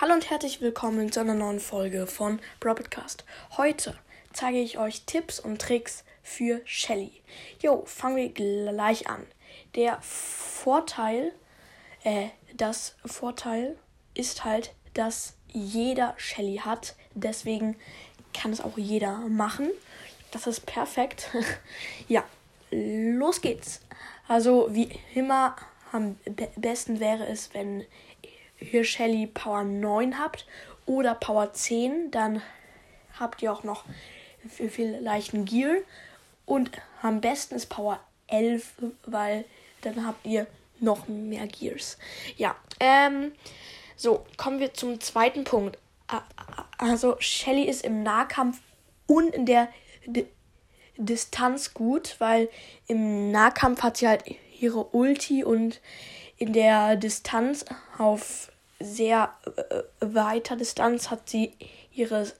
Hallo und herzlich willkommen zu einer neuen Folge von Broadcast. Heute zeige ich euch Tipps und Tricks für Shelly. Jo, fangen wir gleich an. Der Vorteil, äh, das Vorteil ist halt, dass jeder Shelly hat. Deswegen kann es auch jeder machen. Das ist perfekt. ja, los geht's. Also wie immer am besten wäre es, wenn ihr Shelly Power 9 habt oder Power 10, dann habt ihr auch noch vielleicht einen Gear. Und am besten ist Power 11, weil dann habt ihr noch mehr Gears. Ja, ähm, so, kommen wir zum zweiten Punkt. Also, Shelly ist im Nahkampf und in der D Distanz gut, weil im Nahkampf hat sie halt ihre Ulti und in der Distanz auf sehr äh, weiter Distanz hat sie ihre,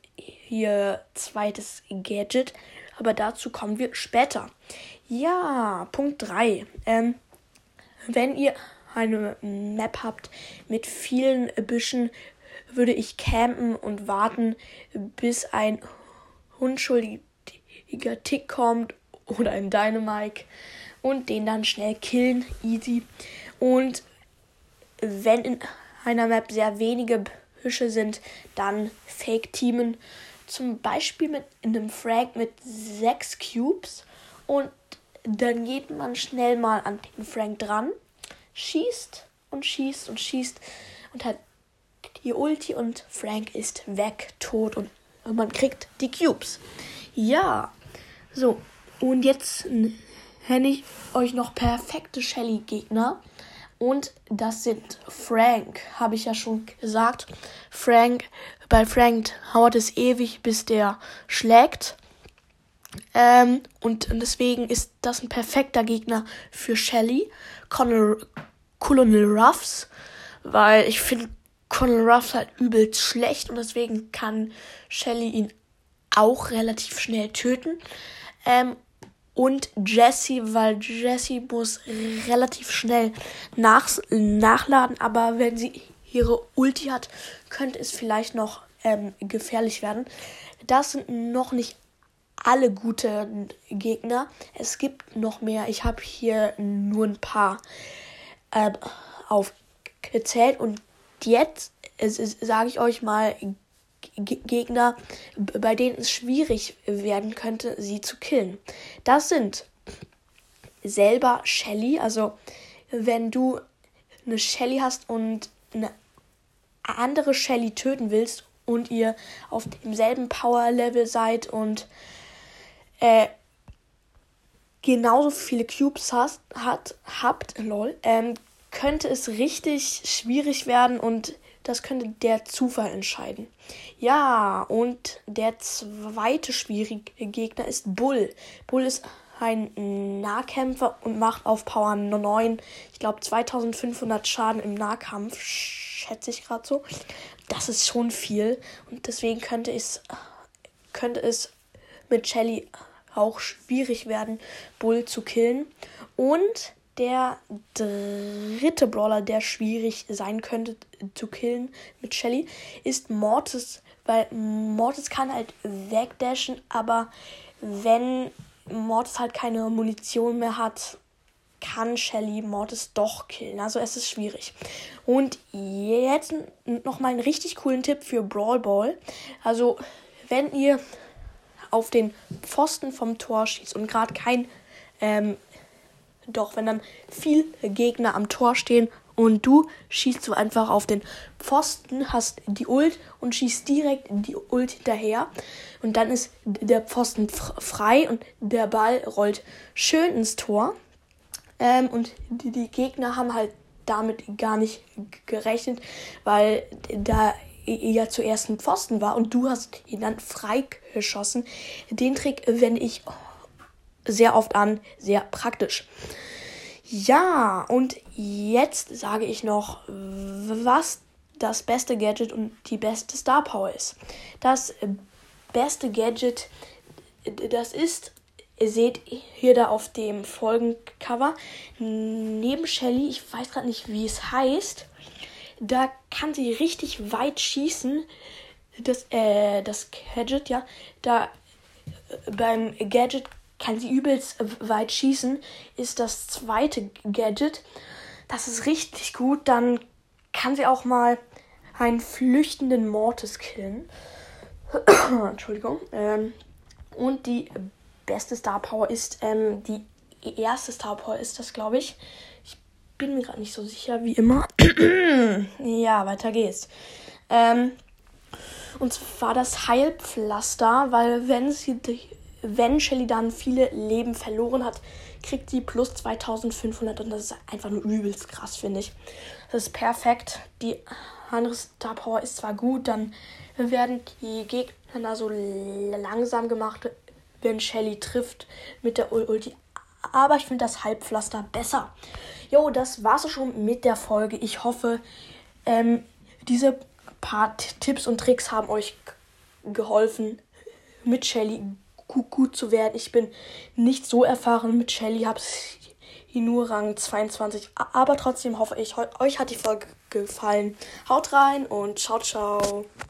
ihr zweites Gadget. Aber dazu kommen wir später. Ja, Punkt 3. Ähm, wenn ihr eine Map habt mit vielen Büschen, würde ich campen und warten, bis ein unschuldiger Tick kommt oder ein Dynamike und den dann schnell killen. Easy. Und wenn in einer Map sehr wenige Büsche sind, dann Fake-Teamen. Zum Beispiel mit einem Frag mit sechs Cubes. Und dann geht man schnell mal an den Frank dran, schießt und schießt und schießt und hat die Ulti und Frank ist weg, tot und man kriegt die Cubes. Ja, so. Und jetzt nenne ich euch noch perfekte Shelly-Gegner. Und das sind Frank, habe ich ja schon gesagt. Frank, bei Frank dauert es ewig, bis der schlägt. Ähm, und deswegen ist das ein perfekter Gegner für Shelly. Colonel, Colonel Ruffs, weil ich finde Colonel Ruffs halt übelst schlecht und deswegen kann Shelly ihn auch relativ schnell töten. Ähm, und Jesse, weil Jesse muss relativ schnell nach, nachladen, aber wenn sie ihre Ulti hat, könnte es vielleicht noch ähm, gefährlich werden. Das sind noch nicht alle gute Gegner. Es gibt noch mehr. Ich habe hier nur ein paar äh, aufgezählt und jetzt äh, sage ich euch mal Gegner, bei denen es schwierig werden könnte, sie zu killen. Das sind selber Shelly, also wenn du eine Shelly hast und eine andere Shelly töten willst und ihr auf demselben Power-Level seid und äh, genauso viele Cubes hast, hat, habt, lol, ähm, könnte es richtig schwierig werden und das könnte der Zufall entscheiden. Ja, und der zweite schwierige Gegner ist Bull. Bull ist ein Nahkämpfer und macht auf Power 9, ich glaube 2500 Schaden im Nahkampf, schätze ich gerade so. Das ist schon viel und deswegen könnte es könnte es mit Shelly auch schwierig werden, Bull zu killen. Und der dritte Brawler, der schwierig sein könnte zu killen mit Shelly, ist Mortis, weil Mortis kann halt wegdashen, aber wenn Mortis halt keine Munition mehr hat, kann Shelly Mortis doch killen. Also es ist schwierig. Und jetzt noch mal einen richtig coolen Tipp für Brawl Ball. Also wenn ihr auf den Pfosten vom Tor schießt und gerade kein ähm, doch, wenn dann viele Gegner am Tor stehen und du schießt so einfach auf den Pfosten, hast die Ult und schießt direkt die Ult hinterher. Und dann ist der Pfosten frei und der Ball rollt schön ins Tor. Ähm, und die, die Gegner haben halt damit gar nicht gerechnet, weil da ja zuerst ein Pfosten war und du hast ihn dann freigeschossen. Den Trick wende ich sehr oft an, sehr praktisch. Ja, und jetzt sage ich noch, was das beste Gadget und die beste Star Power ist. Das beste Gadget, das ist, ihr seht hier da auf dem Folgencover, neben Shelly, ich weiß gerade nicht, wie es heißt, Da kann sie richtig weit schießen. Das, äh, das Gadget, ja. Da äh, beim Gadget kann sie übelst weit schießen. Ist das zweite Gadget. Das ist richtig gut. Dann kann sie auch mal einen flüchtenden Mortis killen. Entschuldigung. Ähm, und die beste Star Power ist, ähm, die erste Star Power ist das, glaube ich. Ich bin mir gerade nicht so sicher, wie immer. ja, weiter geht's. Ähm, und zwar das Heilpflaster, weil wenn sie wenn Shelly dann viele Leben verloren hat, kriegt sie plus 2500 und das ist einfach nur übelst krass, finde ich. Das ist perfekt. Die andere Star Power ist zwar gut, dann werden die Gegner so langsam gemacht, wenn Shelly trifft mit der Ulti. Aber ich finde das Halbpflaster besser. Jo, das war's schon mit der Folge. Ich hoffe, ähm, diese paar Tipps und Tricks haben euch geholfen, mit Shelly gut zu werden. Ich bin nicht so erfahren mit Shelly, habe nur Rang 22. Aber trotzdem hoffe ich, euch hat die Folge gefallen. Haut rein und ciao, ciao.